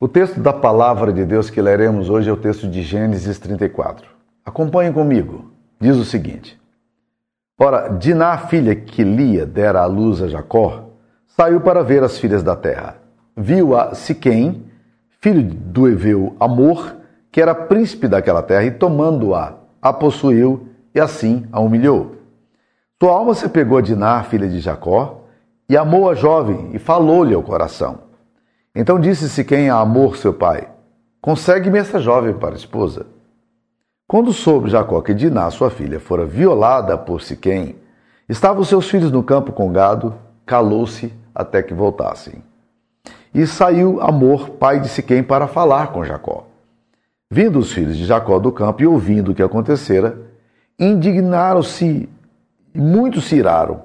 O texto da palavra de Deus que leremos hoje é o texto de Gênesis 34. Acompanhem comigo. Diz o seguinte: Ora, Diná, filha que Lia dera à luz a Jacó, saiu para ver as filhas da terra. Viu a Siquém, filho do Eveu Amor, que era príncipe daquela terra, e tomando-a, a possuiu e assim a humilhou. Sua alma se pegou a Diná, filha de Jacó, e amou a jovem e falou-lhe ao coração. Então disse Siquém a Amor, seu pai: Consegue-me essa jovem para esposa. Quando soube Jacó que Diná, sua filha, fora violada por Siquém, estavam seus filhos no campo com gado, calou-se até que voltassem. E saiu Amor, pai de Siquém, para falar com Jacó. Vindo os filhos de Jacó do campo e ouvindo o que acontecera, indignaram-se e muitos se iraram,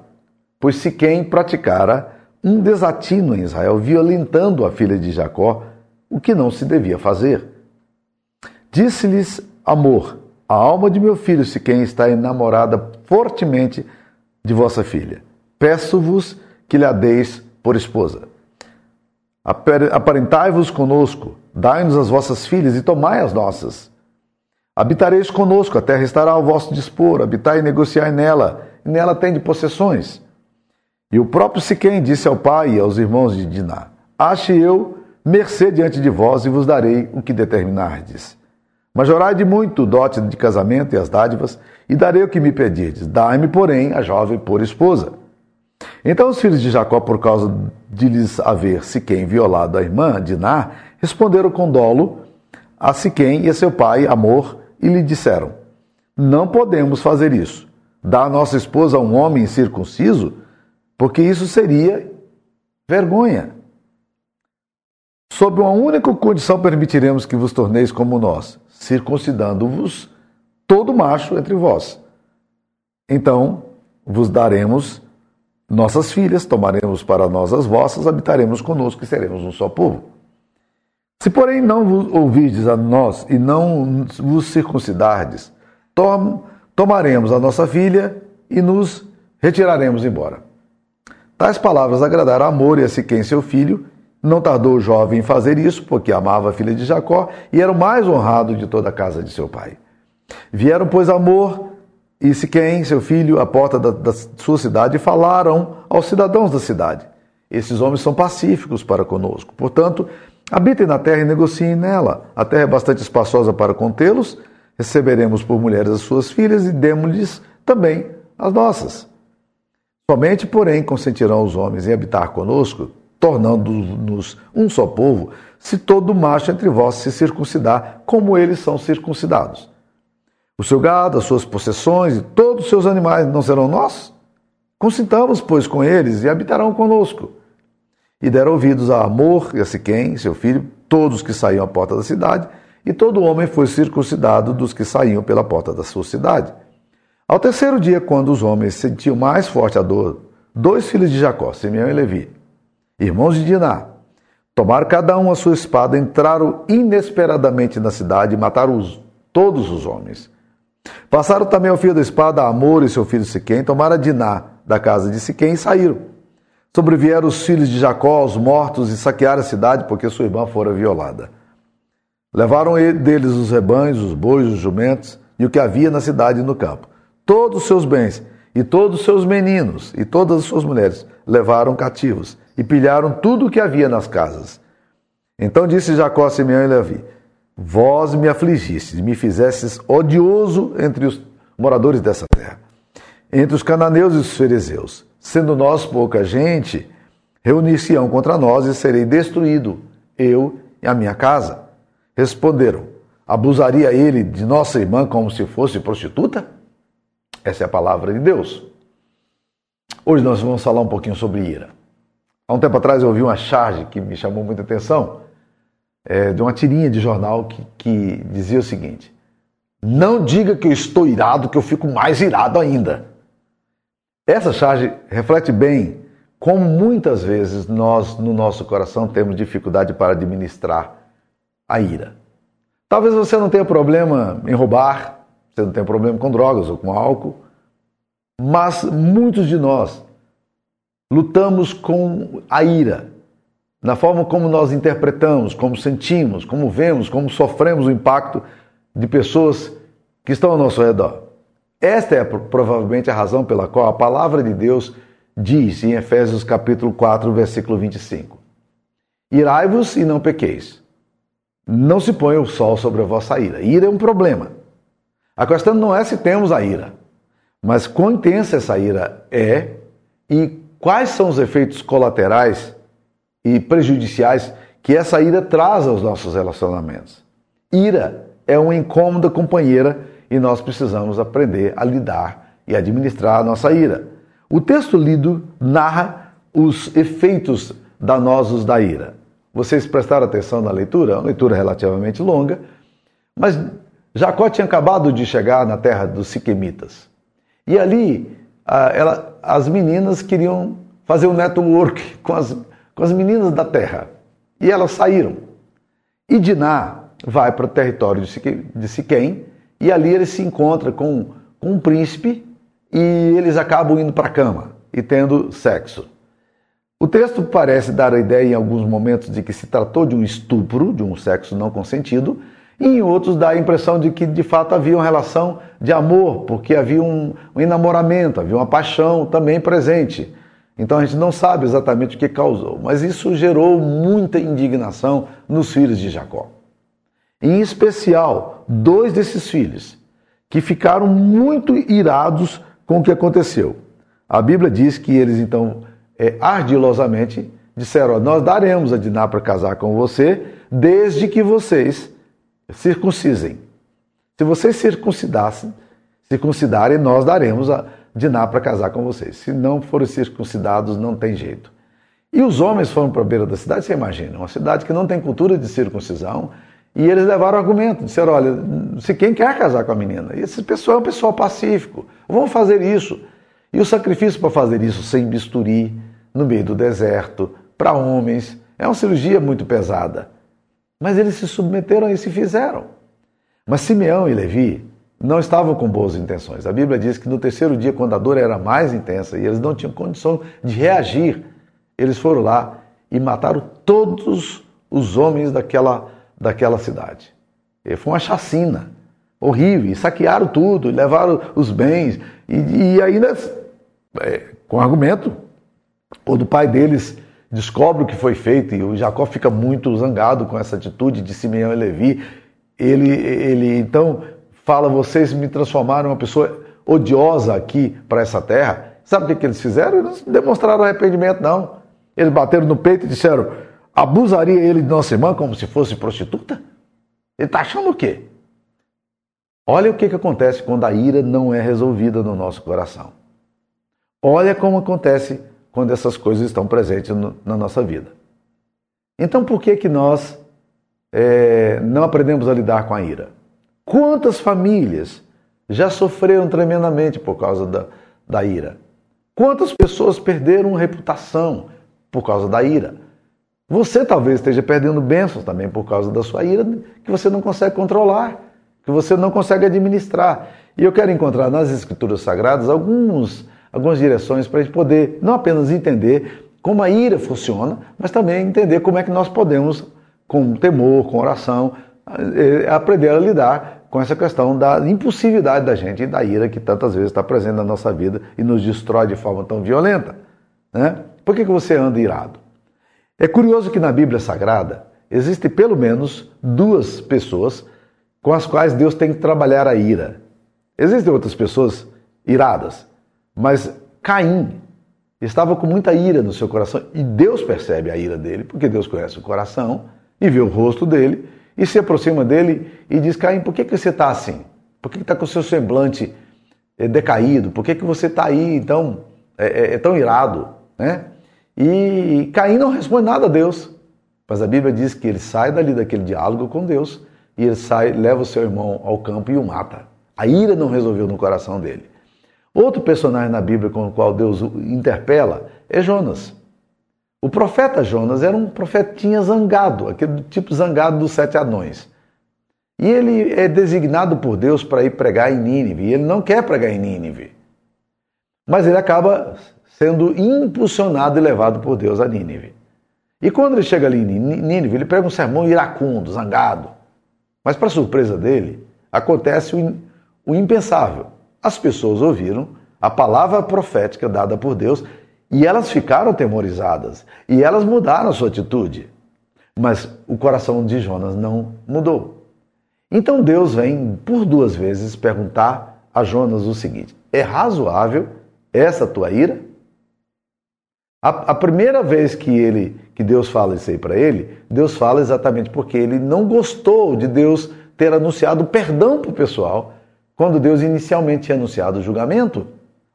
pois Siquém praticara um desatino em Israel, violentando a filha de Jacó, o que não se devia fazer. Disse-lhes Amor, a alma de meu filho Siquém está enamorada fortemente de vossa filha. Peço-vos que lhe deis por esposa. Aparentai-vos conosco, dai-nos as vossas filhas e tomai as nossas. Habitareis conosco, a terra estará ao vosso dispor, habitai e negociai nela, e nela tende possessões. E o próprio Siquém disse ao pai e aos irmãos de Diná: Ache eu mercê diante de vós e vos darei o que determinardes. Majorai de muito o dote de casamento e as dádivas, e darei o que me pedirdes. Dai-me, porém, a jovem por esposa. Então os filhos de Jacó, por causa de lhes haver Siquém violado a irmã Diná, responderam com dolo a Siquém e a seu pai, Amor, e lhe disseram: Não podemos fazer isso. Dar a nossa esposa a um homem circunciso porque isso seria vergonha. Sob uma única condição permitiremos que vos torneis como nós, circuncidando-vos todo macho entre vós. Então vos daremos nossas filhas, tomaremos para nós as vossas, habitaremos conosco e seremos um só povo. Se, porém, não vos ouvirdes a nós e não vos circuncidardes, tom, tomaremos a nossa filha e nos retiraremos embora. Tais palavras agradaram a Amor e a Siquém, seu filho. Não tardou o jovem em fazer isso, porque amava a filha de Jacó e era o mais honrado de toda a casa de seu pai. Vieram, pois, Amor e Siquém, seu filho, à porta da, da sua cidade e falaram aos cidadãos da cidade: Esses homens são pacíficos para conosco. Portanto, habitem na terra e negociem nela. A terra é bastante espaçosa para contê-los. Receberemos por mulheres as suas filhas e demos-lhes também as nossas. Somente, porém, consentirão os homens em habitar conosco, tornando-nos um só povo, se todo macho entre vós se circuncidar, como eles são circuncidados. O seu gado, as suas possessões e todos os seus animais não serão nossos? Consintamos, pois, com eles e habitarão conosco. E deram ouvidos a Amor e a Siquém, seu filho, todos que saíam à porta da cidade, e todo homem foi circuncidado dos que saíam pela porta da sua cidade. Ao terceiro dia, quando os homens sentiam mais forte a dor, dois filhos de Jacó, Simeão e Levi, irmãos de Diná, tomaram cada um a sua espada, entraram inesperadamente na cidade e mataram os, todos os homens. Passaram também ao fio da espada Amor e seu filho Siquém, tomaram a Diná da casa de Siquém e saíram. Sobrevieram os filhos de Jacó, os mortos, e saquearam a cidade, porque sua irmã fora violada. Levaram deles os rebanhos, os bois, os jumentos e o que havia na cidade e no campo todos os seus bens e todos os seus meninos e todas as suas mulheres levaram cativos e pilharam tudo o que havia nas casas. Então disse Jacó a Simeão e Levi: Vós me afligistes, me fizestes odioso entre os moradores dessa terra, entre os cananeus e os fariseus. Sendo nós pouca gente, reunir-se-ão contra nós e serei destruído, eu e a minha casa. Responderam: Abusaria ele de nossa irmã como se fosse prostituta? Essa é a palavra de Deus. Hoje nós vamos falar um pouquinho sobre ira. Há um tempo atrás eu ouvi uma charge que me chamou muita atenção, é, de uma tirinha de jornal que, que dizia o seguinte: Não diga que eu estou irado, que eu fico mais irado ainda. Essa charge reflete bem como muitas vezes nós, no nosso coração, temos dificuldade para administrar a ira. Talvez você não tenha problema em roubar, você não tem problema com drogas ou com álcool. Mas muitos de nós lutamos com a ira. na forma como nós interpretamos, como sentimos, como vemos, como sofremos o impacto de pessoas que estão ao nosso redor. Esta é provavelmente a razão pela qual a palavra de Deus diz em Efésios capítulo 4, versículo 25: Irai-vos e não pequeis. Não se ponha o sol sobre a vossa ira. Ira é um problema. A questão não é se temos a ira, mas quão intensa essa ira é e quais são os efeitos colaterais e prejudiciais que essa ira traz aos nossos relacionamentos. Ira é uma incômoda companheira e nós precisamos aprender a lidar e administrar a nossa ira. O texto lido narra os efeitos danosos da ira. Vocês prestaram atenção na leitura? É uma leitura relativamente longa, mas Jacó tinha acabado de chegar na terra dos Siquemitas. E ali ela, as meninas queriam fazer um network com as, com as meninas da terra. E elas saíram. E Diná vai para o território de Siquém e ali ele se encontra com, com um príncipe e eles acabam indo para a cama e tendo sexo. O texto parece dar a ideia em alguns momentos de que se tratou de um estupro, de um sexo não consentido, e em outros dá a impressão de que de fato havia uma relação de amor, porque havia um, um enamoramento, havia uma paixão também presente. Então a gente não sabe exatamente o que causou, mas isso gerou muita indignação nos filhos de Jacó. Em especial, dois desses filhos, que ficaram muito irados com o que aconteceu. A Bíblia diz que eles então é, ardilosamente disseram: Nós daremos a Diná para casar com você, desde que vocês circuncisem. Se vocês circuncidassem, circuncidarem, nós daremos a Diná para casar com vocês. Se não forem circuncidados, não tem jeito. E os homens foram para a beira da cidade, você imagina, uma cidade que não tem cultura de circuncisão, e eles levaram argumento, disseram, olha, se quem quer casar com a menina, esse pessoal é um pessoal pacífico, vamos fazer isso. E o sacrifício para fazer isso sem bisturi, no meio do deserto, para homens, é uma cirurgia muito pesada. Mas eles se submeteram e se fizeram. Mas Simeão e Levi não estavam com boas intenções. A Bíblia diz que no terceiro dia, quando a dor era mais intensa e eles não tinham condição de reagir, eles foram lá e mataram todos os homens daquela daquela cidade. E foi uma chacina horrível, e saquearam tudo, levaram os bens, e, e ainda, é, com argumento, o do pai deles descobre o que foi feito, e o Jacó fica muito zangado com essa atitude de Simeão e Levi. Ele, ele então fala: Vocês me transformaram em uma pessoa odiosa aqui para essa terra. Sabe o que, que eles fizeram? Eles demonstraram arrependimento, não. Eles bateram no peito e disseram: Abusaria ele de nossa irmã como se fosse prostituta? Ele está achando o quê? Olha o que, que acontece quando a ira não é resolvida no nosso coração. Olha como acontece quando essas coisas estão presentes no, na nossa vida. Então, por que, que nós é, não aprendemos a lidar com a ira? Quantas famílias já sofreram tremendamente por causa da, da ira? Quantas pessoas perderam reputação por causa da ira? Você talvez esteja perdendo bênçãos também por causa da sua ira, que você não consegue controlar, que você não consegue administrar. E eu quero encontrar nas Escrituras Sagradas alguns, algumas direções para a gente poder não apenas entender como a ira funciona, mas também entender como é que nós podemos, com temor, com oração, eh, aprender a lidar com essa questão da impulsividade da gente e da ira que tantas vezes está presente na nossa vida e nos destrói de forma tão violenta. Né? Por que, que você anda irado? É curioso que na Bíblia Sagrada existem pelo menos duas pessoas com as quais Deus tem que trabalhar a ira. Existem outras pessoas iradas, mas Caim estava com muita ira no seu coração e Deus percebe a ira dele, porque Deus conhece o coração e vê o rosto dele e se aproxima dele e diz: Caim, por que, que você está assim? Por que está com o seu semblante eh, decaído? Por que, que você está aí então é, é, tão irado? Né? E Caim não responde nada a Deus. Mas a Bíblia diz que ele sai dali daquele diálogo com Deus e ele sai, leva o seu irmão ao campo e o mata. A ira não resolveu no coração dele. Outro personagem na Bíblia com o qual Deus interpela é Jonas. O profeta Jonas era um profetinha zangado, aquele tipo zangado dos sete anões. E ele é designado por Deus para ir pregar em Nínive, e ele não quer pregar em Nínive. Mas ele acaba sendo impulsionado e levado por Deus a Nínive. E quando ele chega ali em Nínive, ele pega um sermão iracundo, zangado. Mas, para surpresa dele, acontece o impensável. As pessoas ouviram a palavra profética dada por Deus e elas ficaram temorizadas e elas mudaram a sua atitude. Mas o coração de Jonas não mudou. Então Deus vem por duas vezes perguntar a Jonas o seguinte: é razoável essa tua ira? A, a primeira vez que ele, que Deus fala isso aí para ele, Deus fala exatamente porque ele não gostou de Deus ter anunciado perdão para o pessoal quando Deus inicialmente tinha anunciado o julgamento.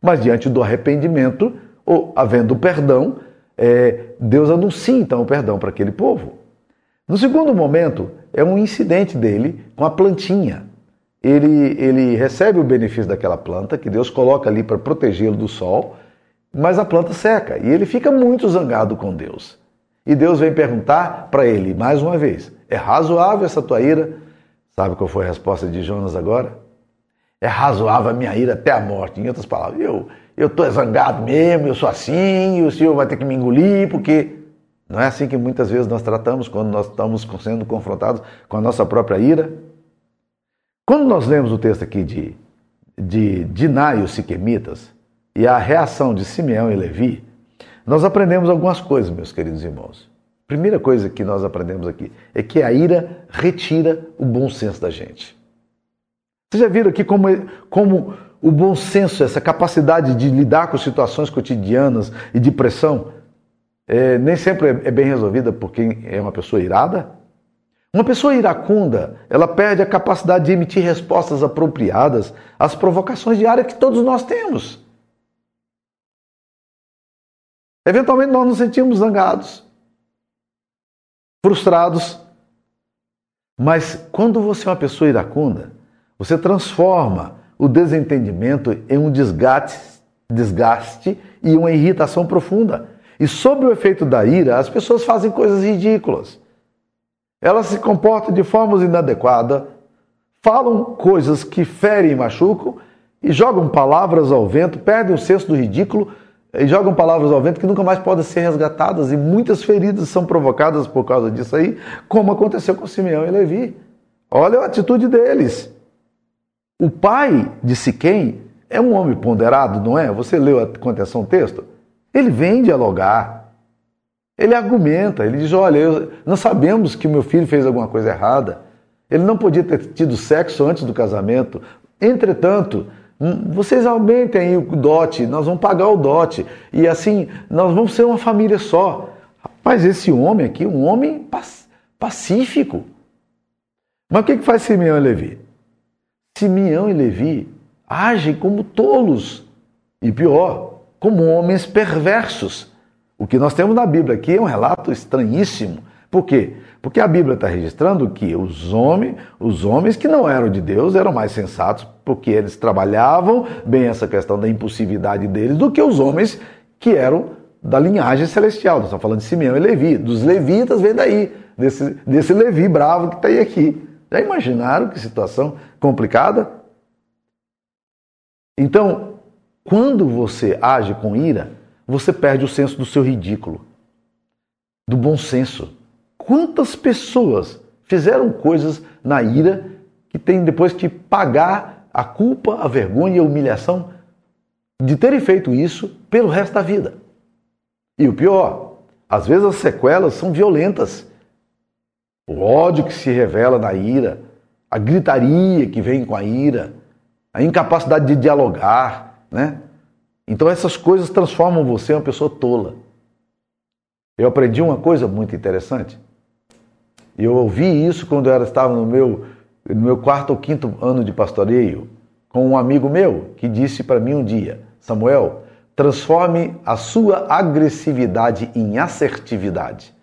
Mas diante do arrependimento, ou havendo perdão, é, Deus anuncia então o perdão para aquele povo. No segundo momento, é um incidente dele com a plantinha. Ele, ele recebe o benefício daquela planta que Deus coloca ali para protegê-lo do sol mas a planta seca e ele fica muito zangado com Deus. E Deus vem perguntar para ele mais uma vez: é razoável essa tua ira? Sabe qual foi a resposta de Jonas agora? É razoável a minha ira até a morte. Em outras palavras, eu eu estou zangado mesmo, eu sou assim, e o Senhor vai ter que me engolir, porque não é assim que muitas vezes nós tratamos quando nós estamos sendo confrontados com a nossa própria ira. Quando nós lemos o texto aqui de, de Diná e os Siquemitas, e a reação de Simeão e Levi, nós aprendemos algumas coisas, meus queridos irmãos. Primeira coisa que nós aprendemos aqui é que a ira retira o bom senso da gente. Vocês já viram aqui como, como o bom senso, essa capacidade de lidar com situações cotidianas e de pressão, é, nem sempre é, é bem resolvida por quem é uma pessoa irada? Uma pessoa iracunda, ela perde a capacidade de emitir respostas apropriadas às provocações diárias que todos nós temos. Eventualmente nós nos sentimos zangados, frustrados. Mas quando você é uma pessoa iracunda, você transforma o desentendimento em um desgaste, desgaste e uma irritação profunda. E sob o efeito da ira, as pessoas fazem coisas ridículas. Elas se comportam de formas inadequadas, falam coisas que ferem e machucam e jogam palavras ao vento, perdem o senso do ridículo e jogam palavras ao vento que nunca mais podem ser resgatadas, e muitas feridas são provocadas por causa disso aí, como aconteceu com Simeão e Levi. Olha a atitude deles. O pai de Siquém é um homem ponderado, não é? Você leu com atenção o texto? Ele vem dialogar. Ele argumenta, ele diz: Olha, eu, nós sabemos que meu filho fez alguma coisa errada. Ele não podia ter tido sexo antes do casamento. Entretanto, Hum, vocês aumentem aí o dote, nós vamos pagar o dote. E assim, nós vamos ser uma família só. Rapaz, esse homem aqui, um homem pacífico. Mas o que, que faz Simeão e Levi? Simeão e Levi agem como tolos. E pior, como homens perversos. O que nós temos na Bíblia aqui é um relato estranhíssimo. Por quê? Porque a Bíblia está registrando que os homens, os homens que não eram de Deus eram mais sensatos, porque eles trabalhavam bem essa questão da impulsividade deles, do que os homens que eram da linhagem celestial. Nós estamos falando de Simeão e Levi. Dos levitas vem daí, desse, desse Levi bravo que está aí aqui. Já imaginaram que situação complicada? Então, quando você age com ira, você perde o senso do seu ridículo, do bom senso. Quantas pessoas fizeram coisas na ira que tem depois que pagar a culpa, a vergonha e a humilhação de terem feito isso pelo resto da vida? E o pior, às vezes as sequelas são violentas. O ódio que se revela na ira, a gritaria que vem com a ira, a incapacidade de dialogar, né? Então essas coisas transformam você em uma pessoa tola. Eu aprendi uma coisa muito interessante. Eu ouvi isso quando eu estava no meu, no meu quarto ou quinto ano de pastoreio, com um amigo meu que disse para mim um dia: Samuel, transforme a sua agressividade em assertividade.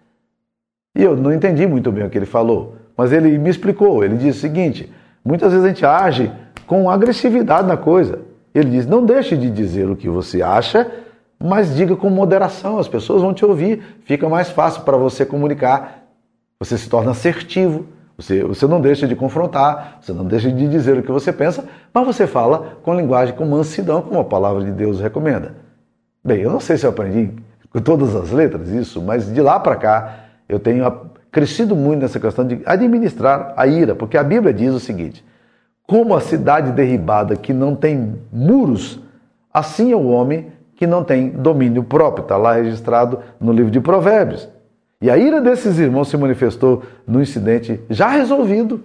E eu não entendi muito bem o que ele falou, mas ele me explicou. Ele disse o seguinte: muitas vezes a gente age com agressividade na coisa. Ele diz: não deixe de dizer o que você acha, mas diga com moderação, as pessoas vão te ouvir, fica mais fácil para você comunicar você se torna assertivo, você, você não deixa de confrontar, você não deixa de dizer o que você pensa, mas você fala com linguagem com mansidão, como a palavra de Deus recomenda. Bem, eu não sei se eu aprendi com todas as letras, isso, mas de lá para cá eu tenho crescido muito nessa questão de administrar a ira, porque a Bíblia diz o seguinte: como a cidade derribada que não tem muros, assim é o homem que não tem domínio próprio. Está lá registrado no livro de Provérbios. E a ira desses irmãos se manifestou no incidente já resolvido.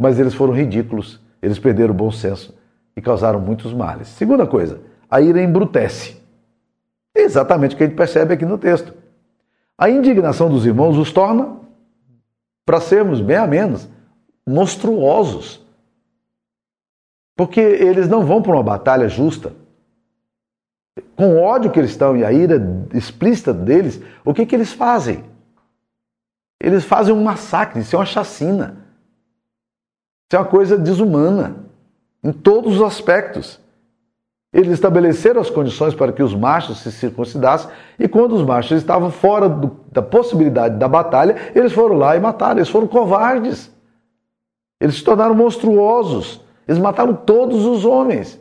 Mas eles foram ridículos, eles perderam o bom senso e causaram muitos males. Segunda coisa, a ira embrutece. É exatamente o que a gente percebe aqui no texto. A indignação dos irmãos os torna, para sermos bem a menos, monstruosos. Porque eles não vão para uma batalha justa. Com o ódio que eles estão e a ira explícita deles, o que, que eles fazem? Eles fazem um massacre, isso é uma chacina. Isso é uma coisa desumana, em todos os aspectos. Eles estabeleceram as condições para que os machos se circuncidassem, e quando os machos estavam fora do, da possibilidade da batalha, eles foram lá e mataram. Eles foram covardes. Eles se tornaram monstruosos. Eles mataram todos os homens.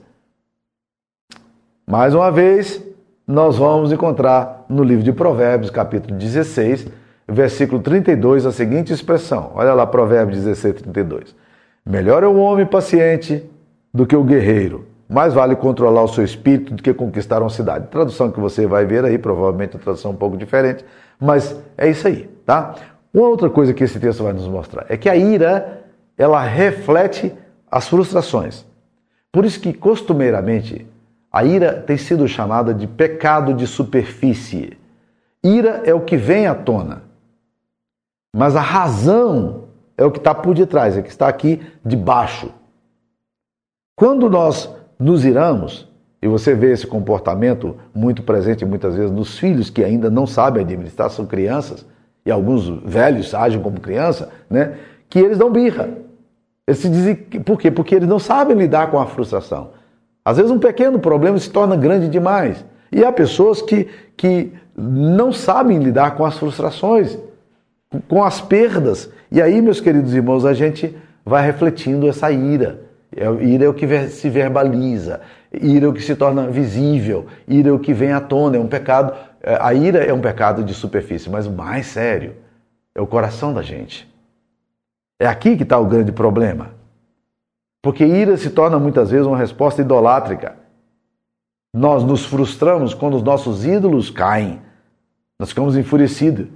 Mais uma vez, nós vamos encontrar no livro de Provérbios, capítulo 16, versículo 32, a seguinte expressão. Olha lá, Provérbios 16, 32. Melhor é o homem paciente do que o guerreiro mais vale controlar o seu espírito do que conquistar uma cidade. Tradução que você vai ver aí, provavelmente a tradução um pouco diferente, mas é isso aí, tá? Uma outra coisa que esse texto vai nos mostrar é que a ira, ela reflete as frustrações. Por isso que costumeiramente a ira tem sido chamada de pecado de superfície. Ira é o que vem à tona. Mas a razão é o que está por detrás, é o que está aqui debaixo. Quando nós nos iramos, e você vê esse comportamento muito presente muitas vezes nos filhos que ainda não sabem administrar, são crianças, e alguns velhos agem como criança, né? que eles dão birra. Eles se dizem, por quê? Porque eles não sabem lidar com a frustração. Às vezes um pequeno problema se torna grande demais. E há pessoas que, que não sabem lidar com as frustrações, com as perdas. E aí, meus queridos irmãos, a gente vai refletindo essa ira. É ira é o que se verbaliza, ira é o que se torna visível, ira é o que vem à tona, é um pecado. É, a ira é um pecado de superfície, mas o mais sério é o coração da gente. É aqui que está o grande problema. Porque ira se torna muitas vezes uma resposta idolátrica. Nós nos frustramos quando os nossos ídolos caem. Nós ficamos enfurecidos.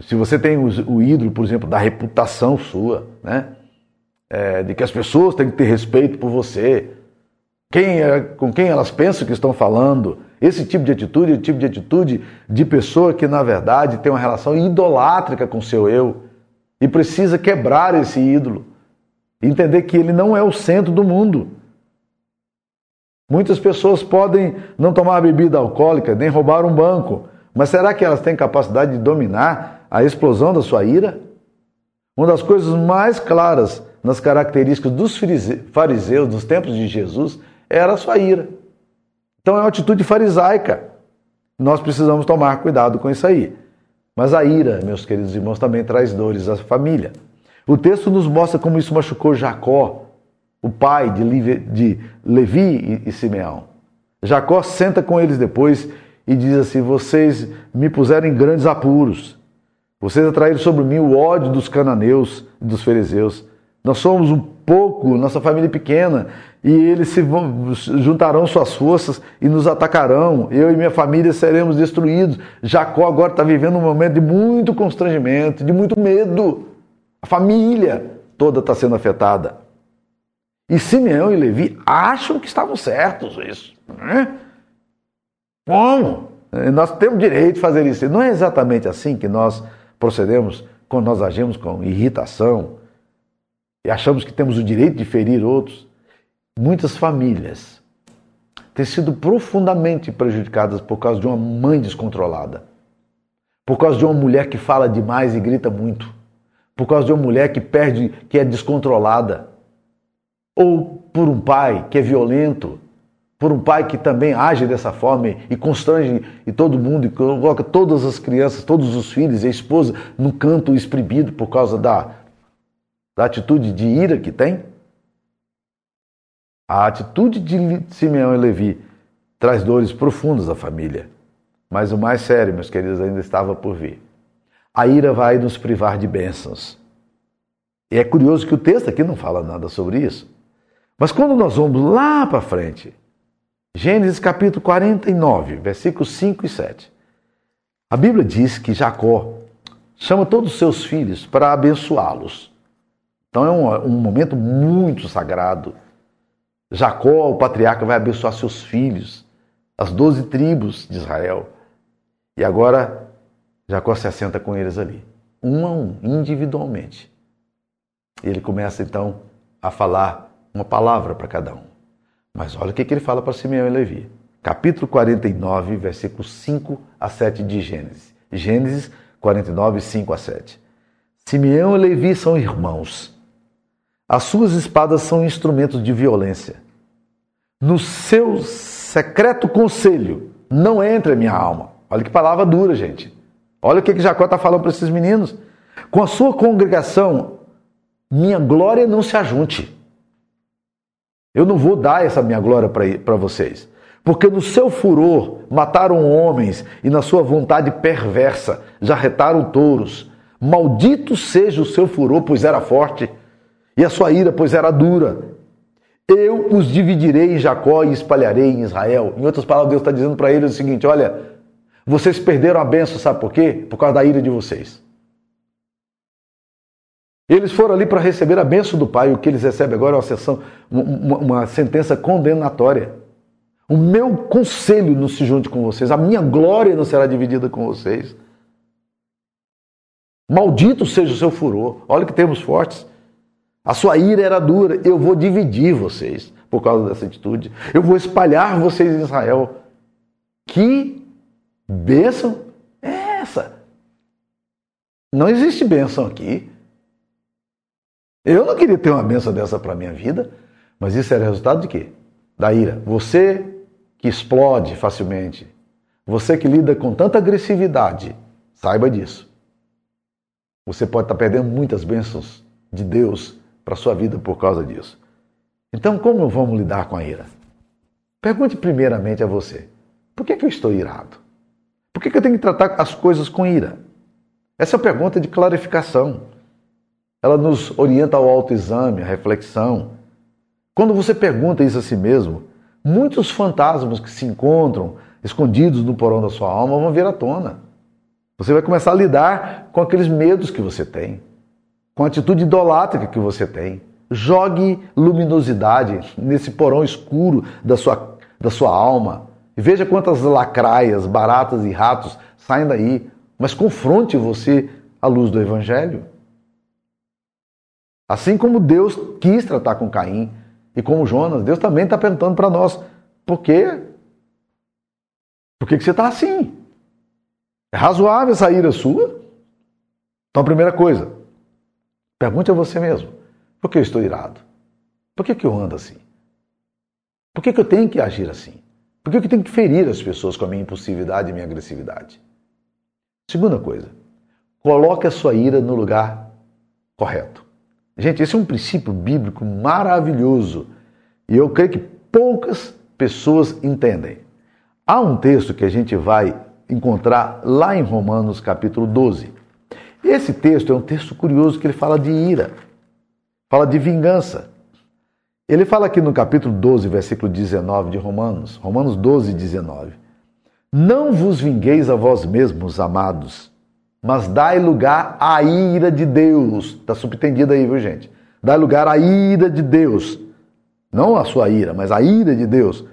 Se você tem o ídolo, por exemplo, da reputação sua, né? É, de que as pessoas têm que ter respeito por você, quem é, com quem elas pensam que estão falando. Esse tipo de atitude é o tipo de atitude de pessoa que, na verdade, tem uma relação idolátrica com seu eu e precisa quebrar esse ídolo. Entender que ele não é o centro do mundo. Muitas pessoas podem não tomar bebida alcoólica, nem roubar um banco, mas será que elas têm capacidade de dominar a explosão da sua ira? Uma das coisas mais claras nas características dos fariseus dos tempos de Jesus era a sua ira. Então é uma atitude farisaica. Nós precisamos tomar cuidado com isso aí. Mas a ira, meus queridos irmãos, também traz dores à família. O texto nos mostra como isso machucou Jacó, o pai de Levi e Simeão. Jacó senta com eles depois e diz assim: Vocês me puseram em grandes apuros. Vocês atraíram sobre mim o ódio dos cananeus e dos fariseus. Nós somos um pouco, nossa família é pequena, e eles se vão, juntarão suas forças e nos atacarão. Eu e minha família seremos destruídos. Jacó agora está vivendo um momento de muito constrangimento, de muito medo. A família toda está sendo afetada. E Simeão e Levi acham que estavam certos isso. Né? Como? Nós temos direito de fazer isso. Não é exatamente assim que nós procedemos quando nós agimos com irritação, e achamos que temos o direito de ferir outros, muitas famílias têm sido profundamente prejudicadas por causa de uma mãe descontrolada, por causa de uma mulher que fala demais e grita muito, por causa de uma mulher que perde, que é descontrolada, ou por um pai que é violento, por um pai que também age dessa forma e constrange e todo mundo e coloca todas as crianças, todos os filhos e a esposa no canto exprimido por causa da da atitude de ira que tem? A atitude de Simeão e Levi traz dores profundas à família. Mas o mais sério, meus queridos, ainda estava por vir. A ira vai nos privar de bênçãos. E é curioso que o texto aqui não fala nada sobre isso. Mas quando nós vamos lá para frente, Gênesis capítulo 49, versículos 5 e 7, a Bíblia diz que Jacó chama todos os seus filhos para abençoá-los. Então é um, um momento muito sagrado. Jacó, o patriarca, vai abençoar seus filhos, as doze tribos de Israel. E agora Jacó se assenta com eles ali, um a um, individualmente. E ele começa então a falar uma palavra para cada um. Mas olha o que, que ele fala para Simeão e Levi. Capítulo 49, versículos 5 a 7 de Gênesis. Gênesis 49, 5 a 7. Simeão e Levi são irmãos. As suas espadas são instrumentos de violência. No seu secreto conselho não entra a minha alma. Olha que palavra dura, gente. Olha o que, que Jacó está falando para esses meninos. Com a sua congregação, minha glória não se ajunte. Eu não vou dar essa minha glória para vocês. Porque no seu furor mataram homens e na sua vontade perversa jarretaram touros. Maldito seja o seu furor, pois era forte, e a sua ira, pois era dura. Eu os dividirei em Jacó e espalharei em Israel. Em outras palavras, Deus está dizendo para eles o seguinte: olha, vocês perderam a benção, sabe por quê? Por causa da ira de vocês. Eles foram ali para receber a benção do Pai, o que eles recebem agora é uma, sessão, uma, uma sentença condenatória. O meu conselho não se junte com vocês, a minha glória não será dividida com vocês. Maldito seja o seu furor. Olha que termos fortes. A sua ira era dura. Eu vou dividir vocês por causa dessa atitude. Eu vou espalhar vocês em Israel. Que bênção é essa? Não existe bênção aqui. Eu não queria ter uma bênção dessa para minha vida, mas isso era resultado de quê? Da ira. Você que explode facilmente, você que lida com tanta agressividade, saiba disso. Você pode estar perdendo muitas bênçãos de Deus para a sua vida por causa disso. Então, como vamos lidar com a ira? Pergunte primeiramente a você: por que, que eu estou irado? Por que, que eu tenho que tratar as coisas com ira? Essa é uma pergunta de clarificação. Ela nos orienta ao autoexame, à reflexão. Quando você pergunta isso a si mesmo, muitos fantasmas que se encontram escondidos no porão da sua alma vão vir à tona. Você vai começar a lidar com aqueles medos que você tem, com a atitude idolátrica que você tem. Jogue luminosidade nesse porão escuro da sua, da sua alma. E veja quantas lacraias, baratas e ratos saem daí. Mas confronte você à luz do Evangelho. Assim como Deus quis tratar com Caim e com Jonas, Deus também está perguntando para nós: por quê? Por que, que você está assim? É razoável essa ira sua? Então, a primeira coisa, pergunte a você mesmo: por que eu estou irado? Por que, que eu ando assim? Por que, que eu tenho que agir assim? Por que, que eu tenho que ferir as pessoas com a minha impulsividade e minha agressividade? Segunda coisa, coloque a sua ira no lugar correto. Gente, esse é um princípio bíblico maravilhoso e eu creio que poucas pessoas entendem. Há um texto que a gente vai encontrar lá em Romanos capítulo 12. Esse texto é um texto curioso que ele fala de ira, fala de vingança. Ele fala aqui no capítulo 12, versículo 19 de Romanos, Romanos 12, 19. Não vos vingueis a vós mesmos, amados, mas dai lugar à ira de Deus. Está subtendido aí, viu, gente? Dai lugar à ira de Deus. Não a sua ira, mas a ira de Deus.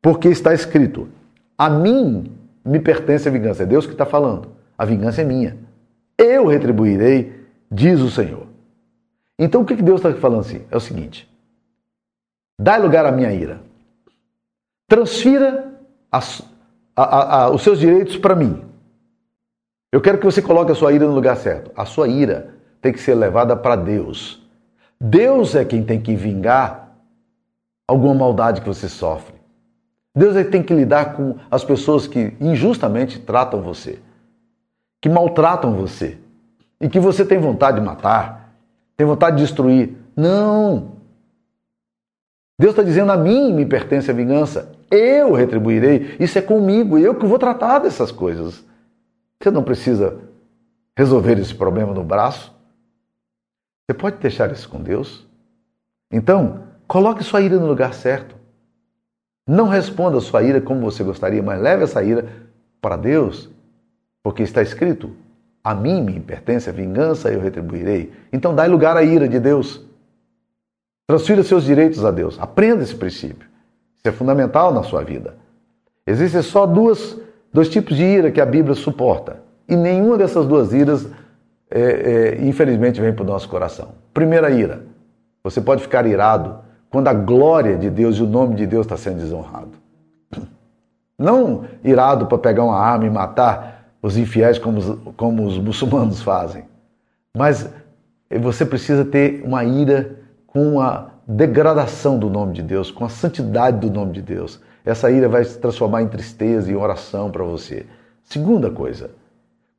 Porque está escrito: A mim me pertence a vingança. É Deus que está falando. A vingança é minha. Eu retribuirei, diz o Senhor. Então o que Deus está falando assim? É o seguinte: dai lugar à minha ira. Transfira as, a, a, os seus direitos para mim. Eu quero que você coloque a sua ira no lugar certo. A sua ira tem que ser levada para Deus. Deus é quem tem que vingar alguma maldade que você sofre. Deus é quem tem que lidar com as pessoas que injustamente tratam você, que maltratam você e que você tem vontade de matar, tem vontade de destruir. Não! Deus está dizendo: a mim me pertence a vingança. Eu retribuirei. Isso é comigo, eu que vou tratar dessas coisas. Você não precisa resolver esse problema no braço. Você pode deixar isso com Deus. Então, coloque sua ira no lugar certo. Não responda a sua ira como você gostaria, mas leve essa ira para Deus, porque está escrito: a mim me pertence a vingança, eu retribuirei. Então, dai lugar à ira de Deus. Transfira seus direitos a Deus. Aprenda esse princípio. Isso é fundamental na sua vida. Existem só duas, dois tipos de ira que a Bíblia suporta. E nenhuma dessas duas iras, é, é, infelizmente, vem para o nosso coração. Primeira ira. Você pode ficar irado quando a glória de Deus e o nome de Deus está sendo desonrado. Não irado para pegar uma arma e matar os infiéis como os, como os muçulmanos fazem. Mas você precisa ter uma ira com a degradação do nome de Deus, com a santidade do nome de Deus. Essa ira vai se transformar em tristeza e oração para você. Segunda coisa,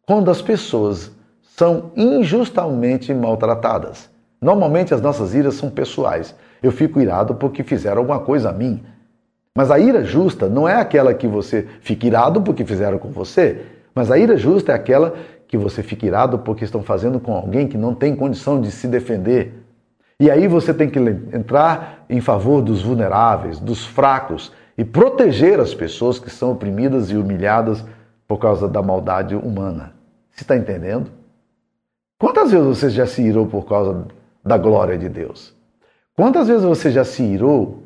quando as pessoas são injustamente maltratadas. Normalmente as nossas iras são pessoais. Eu fico irado porque fizeram alguma coisa a mim. Mas a ira justa não é aquela que você fica irado porque fizeram com você, mas a ira justa é aquela que você fica irado porque estão fazendo com alguém que não tem condição de se defender. E aí você tem que entrar em favor dos vulneráveis, dos fracos e proteger as pessoas que são oprimidas e humilhadas por causa da maldade humana. Você está entendendo? Quantas vezes você já se irou por causa da glória de Deus? Quantas vezes você já se irou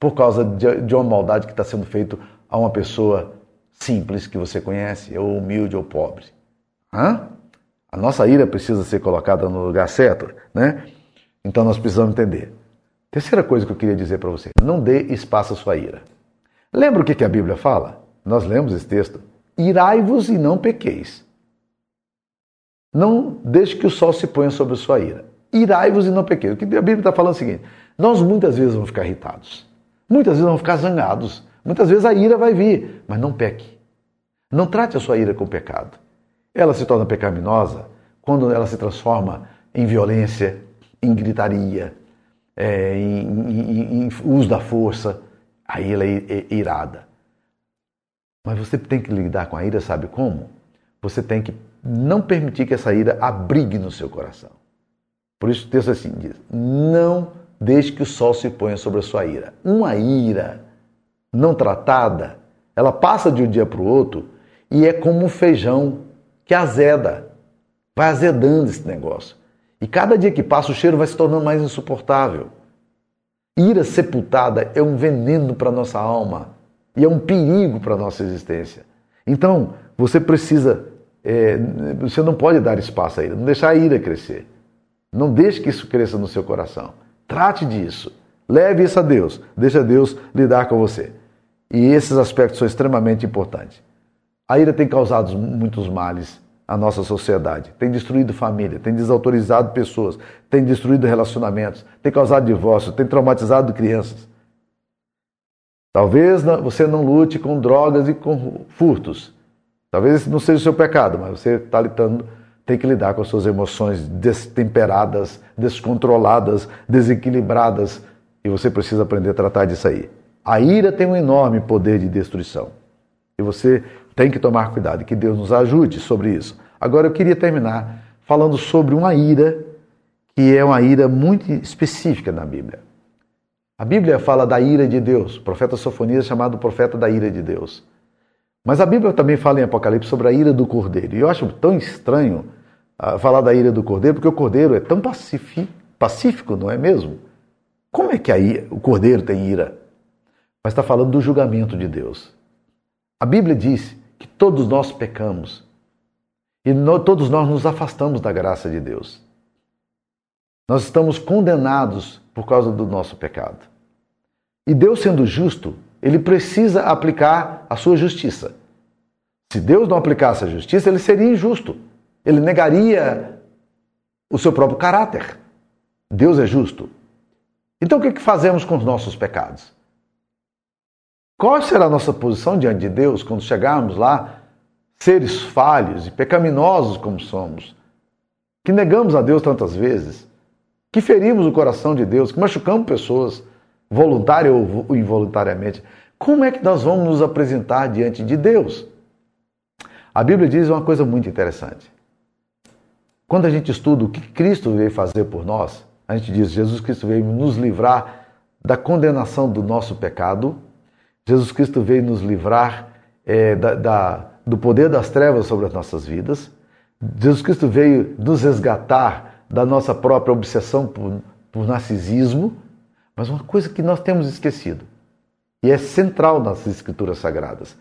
por causa de uma maldade que está sendo feita a uma pessoa simples que você conhece, ou humilde ou pobre? Hã? A nossa ira precisa ser colocada no lugar certo, né? Então nós precisamos entender. Terceira coisa que eu queria dizer para você: não dê espaço à sua ira. Lembra o que a Bíblia fala? Nós lemos esse texto. Irai-vos e não pequeis. Não deixe que o sol se ponha sobre a sua ira. Irai-vos e não pequeis. O que a Bíblia está falando é o seguinte: nós muitas vezes vamos ficar irritados, muitas vezes vamos ficar zangados, muitas vezes a ira vai vir, mas não peque. Não trate a sua ira com pecado. Ela se torna pecaminosa quando ela se transforma em violência, em gritaria, é, em, em, em, uso da força, aí ela é, é irada. Mas você tem que lidar com a ira, sabe como? Você tem que não permitir que essa ira abrigue no seu coração. Por isso o texto assim diz: não deixe que o sol se ponha sobre a sua ira. Uma ira não tratada, ela passa de um dia para o outro e é como um feijão que azeda, vai azedando esse negócio. E cada dia que passa, o cheiro vai se tornando mais insuportável. Ira sepultada é um veneno para nossa alma e é um perigo para nossa existência. Então, você precisa, é, você não pode dar espaço a ira, não deixar a ira crescer. Não deixe que isso cresça no seu coração. Trate disso. Leve isso a Deus. Deixa Deus lidar com você. E esses aspectos são extremamente importantes. A ira tem causado muitos males a nossa sociedade, tem destruído família, tem desautorizado pessoas, tem destruído relacionamentos, tem causado divórcio, tem traumatizado crianças. Talvez você não lute com drogas e com furtos. Talvez esse não seja o seu pecado, mas você está lidando, tem que lidar com as suas emoções destemperadas, descontroladas, desequilibradas, e você precisa aprender a tratar disso aí. A ira tem um enorme poder de destruição. E você tem que tomar cuidado, que Deus nos ajude sobre isso. Agora eu queria terminar falando sobre uma ira que é uma ira muito específica na Bíblia. A Bíblia fala da ira de Deus. O profeta Sofonias é chamado profeta da ira de Deus. Mas a Bíblia também fala em Apocalipse sobre a ira do cordeiro. E eu acho tão estranho uh, falar da ira do cordeiro, porque o cordeiro é tão pacífico, não é mesmo? Como é que ira, o cordeiro tem ira? Mas está falando do julgamento de Deus. A Bíblia diz que todos nós pecamos e no, todos nós nos afastamos da graça de Deus. Nós estamos condenados por causa do nosso pecado. E Deus, sendo justo, ele precisa aplicar a sua justiça. Se Deus não aplicasse a justiça, ele seria injusto. Ele negaria o seu próprio caráter. Deus é justo. Então o que fazemos com os nossos pecados? Qual será a nossa posição diante de Deus quando chegarmos lá, seres falhos e pecaminosos como somos, que negamos a Deus tantas vezes, que ferimos o coração de Deus, que machucamos pessoas, voluntária ou involuntariamente? Como é que nós vamos nos apresentar diante de Deus? A Bíblia diz uma coisa muito interessante. Quando a gente estuda o que Cristo veio fazer por nós, a gente diz: Jesus Cristo veio nos livrar da condenação do nosso pecado, Jesus Cristo veio nos livrar é, da, da, do poder das trevas sobre as nossas vidas, Jesus Cristo veio nos resgatar da nossa própria obsessão por, por narcisismo, mas uma coisa que nós temos esquecido, e é central nas Escrituras Sagradas,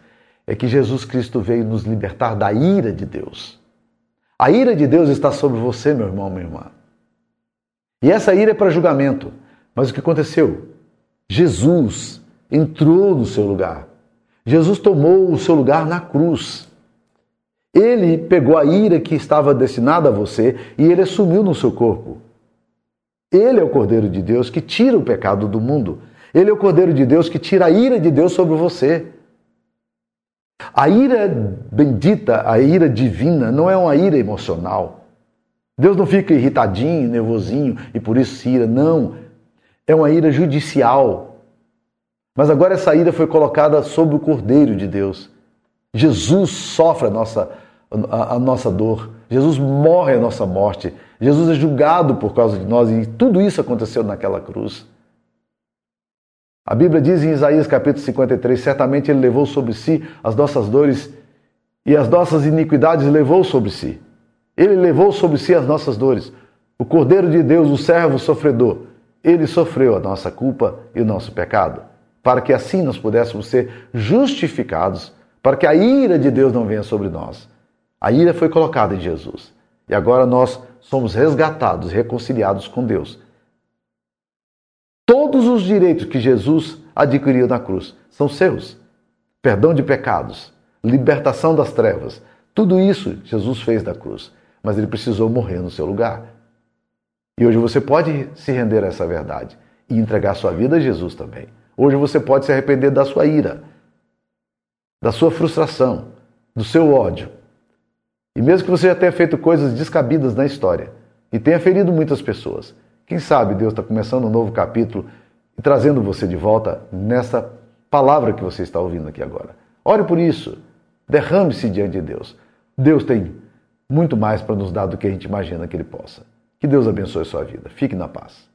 é que Jesus Cristo veio nos libertar da ira de Deus. A ira de Deus está sobre você, meu irmão, minha irmã. E essa ira é para julgamento. Mas o que aconteceu? Jesus entrou no seu lugar. Jesus tomou o seu lugar na cruz. Ele pegou a ira que estava destinada a você e ele assumiu no seu corpo. Ele é o Cordeiro de Deus que tira o pecado do mundo. Ele é o Cordeiro de Deus que tira a ira de Deus sobre você. A ira bendita, a ira divina, não é uma ira emocional. Deus não fica irritadinho, nervosinho e por isso se ira. Não. É uma ira judicial. Mas agora essa ira foi colocada sobre o Cordeiro de Deus. Jesus sofre a nossa, a, a nossa dor. Jesus morre a nossa morte. Jesus é julgado por causa de nós e tudo isso aconteceu naquela cruz. A Bíblia diz em Isaías capítulo 53: certamente ele levou sobre si as nossas dores e as nossas iniquidades levou sobre si. Ele levou sobre si as nossas dores. O Cordeiro de Deus, o servo sofredor, ele sofreu a nossa culpa e o nosso pecado, para que assim nós pudéssemos ser justificados, para que a ira de Deus não venha sobre nós. A ira foi colocada em Jesus. E agora nós somos resgatados, reconciliados com Deus. Todos os direitos que Jesus adquiriu na cruz são seus. Perdão de pecados, libertação das trevas, tudo isso Jesus fez na cruz, mas ele precisou morrer no seu lugar. E hoje você pode se render a essa verdade e entregar sua vida a Jesus também. Hoje você pode se arrepender da sua ira, da sua frustração, do seu ódio. E mesmo que você já tenha feito coisas descabidas na história e tenha ferido muitas pessoas, quem sabe Deus está começando um novo capítulo e trazendo você de volta nessa palavra que você está ouvindo aqui agora. Ore por isso. Derrame-se diante de Deus. Deus tem muito mais para nos dar do que a gente imagina que Ele possa. Que Deus abençoe a sua vida. Fique na paz.